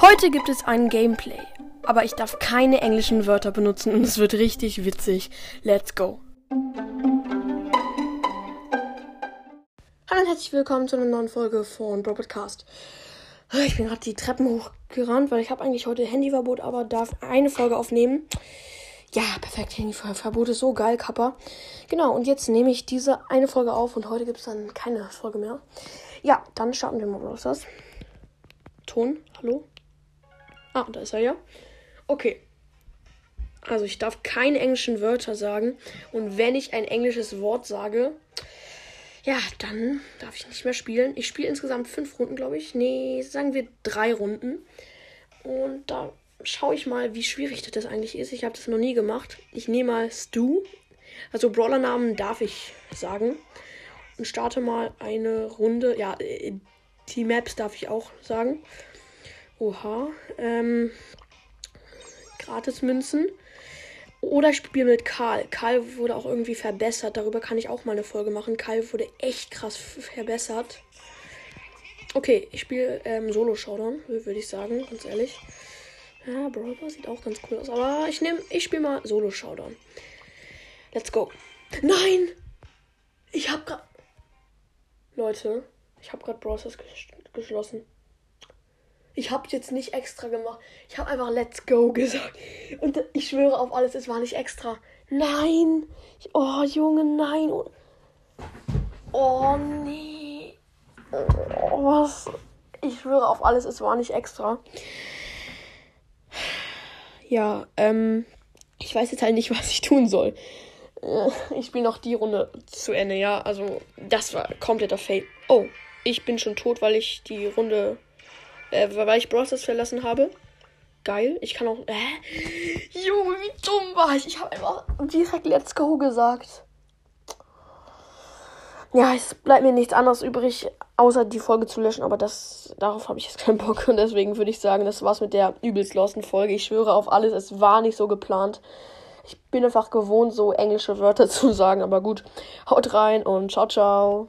Heute gibt es ein Gameplay, aber ich darf keine englischen Wörter benutzen und es wird richtig witzig. Let's go. Hallo und herzlich willkommen zu einer neuen Folge von Broadcast. Ich bin gerade die Treppen hochgerannt, weil ich habe eigentlich heute Handyverbot, aber darf eine Folge aufnehmen. Ja, perfekt. Handyverbot ist so geil, Kappa. Genau, und jetzt nehme ich diese eine Folge auf und heute gibt es dann keine Folge mehr. Ja, dann starten wir mal das. Ton, hallo? Ah, da ist er ja. Okay. Also ich darf keine englischen Wörter sagen. Und wenn ich ein englisches Wort sage, ja, dann darf ich nicht mehr spielen. Ich spiele insgesamt fünf Runden, glaube ich. Nee, sagen wir drei Runden. Und da schaue ich mal, wie schwierig das eigentlich ist. Ich habe das noch nie gemacht. Ich nehme mal Stu. Also Brawler-Namen darf ich sagen. Und starte mal eine Runde. Ja, die Maps darf ich auch sagen. Oha. Ähm, Gratis-Münzen. Oder ich spiele mit Karl. Karl wurde auch irgendwie verbessert. Darüber kann ich auch mal eine Folge machen. Karl wurde echt krass verbessert. Okay, ich spiele ähm, Solo-Showdown, würde ich sagen, ganz ehrlich. Ja, Brawler sieht auch ganz cool aus. Aber ich nehme, ich spiele mal Solo-Showdown. Let's go. Nein! Ich hab grad. Leute, ich hab grad Browsers geschlossen. Ich habe jetzt nicht extra gemacht. Ich habe einfach Let's Go gesagt. Und ich schwöre auf alles, es war nicht extra. Nein! Oh, Junge, nein! Oh, nee! Oh, was? Ich schwöre auf alles, es war nicht extra. Ja, ähm, ich weiß jetzt halt nicht, was ich tun soll. Äh, ich spiele noch die Runde zu Ende, ja. Also, das war kompletter Fail. Oh, ich bin schon tot, weil ich die Runde äh, weil ich Bros. verlassen habe. Geil. Ich kann auch. Hä? Junge, wie dumm war ich? Ich habe einfach direkt Let's Go gesagt. Ja, es bleibt mir nichts anderes übrig, außer die Folge zu löschen, aber das darauf habe ich jetzt keinen Bock und deswegen würde ich sagen, das war's mit der übelst losten Folge. Ich schwöre auf alles, es war nicht so geplant. Ich bin einfach gewohnt, so englische Wörter zu sagen, aber gut. Haut rein und ciao, ciao.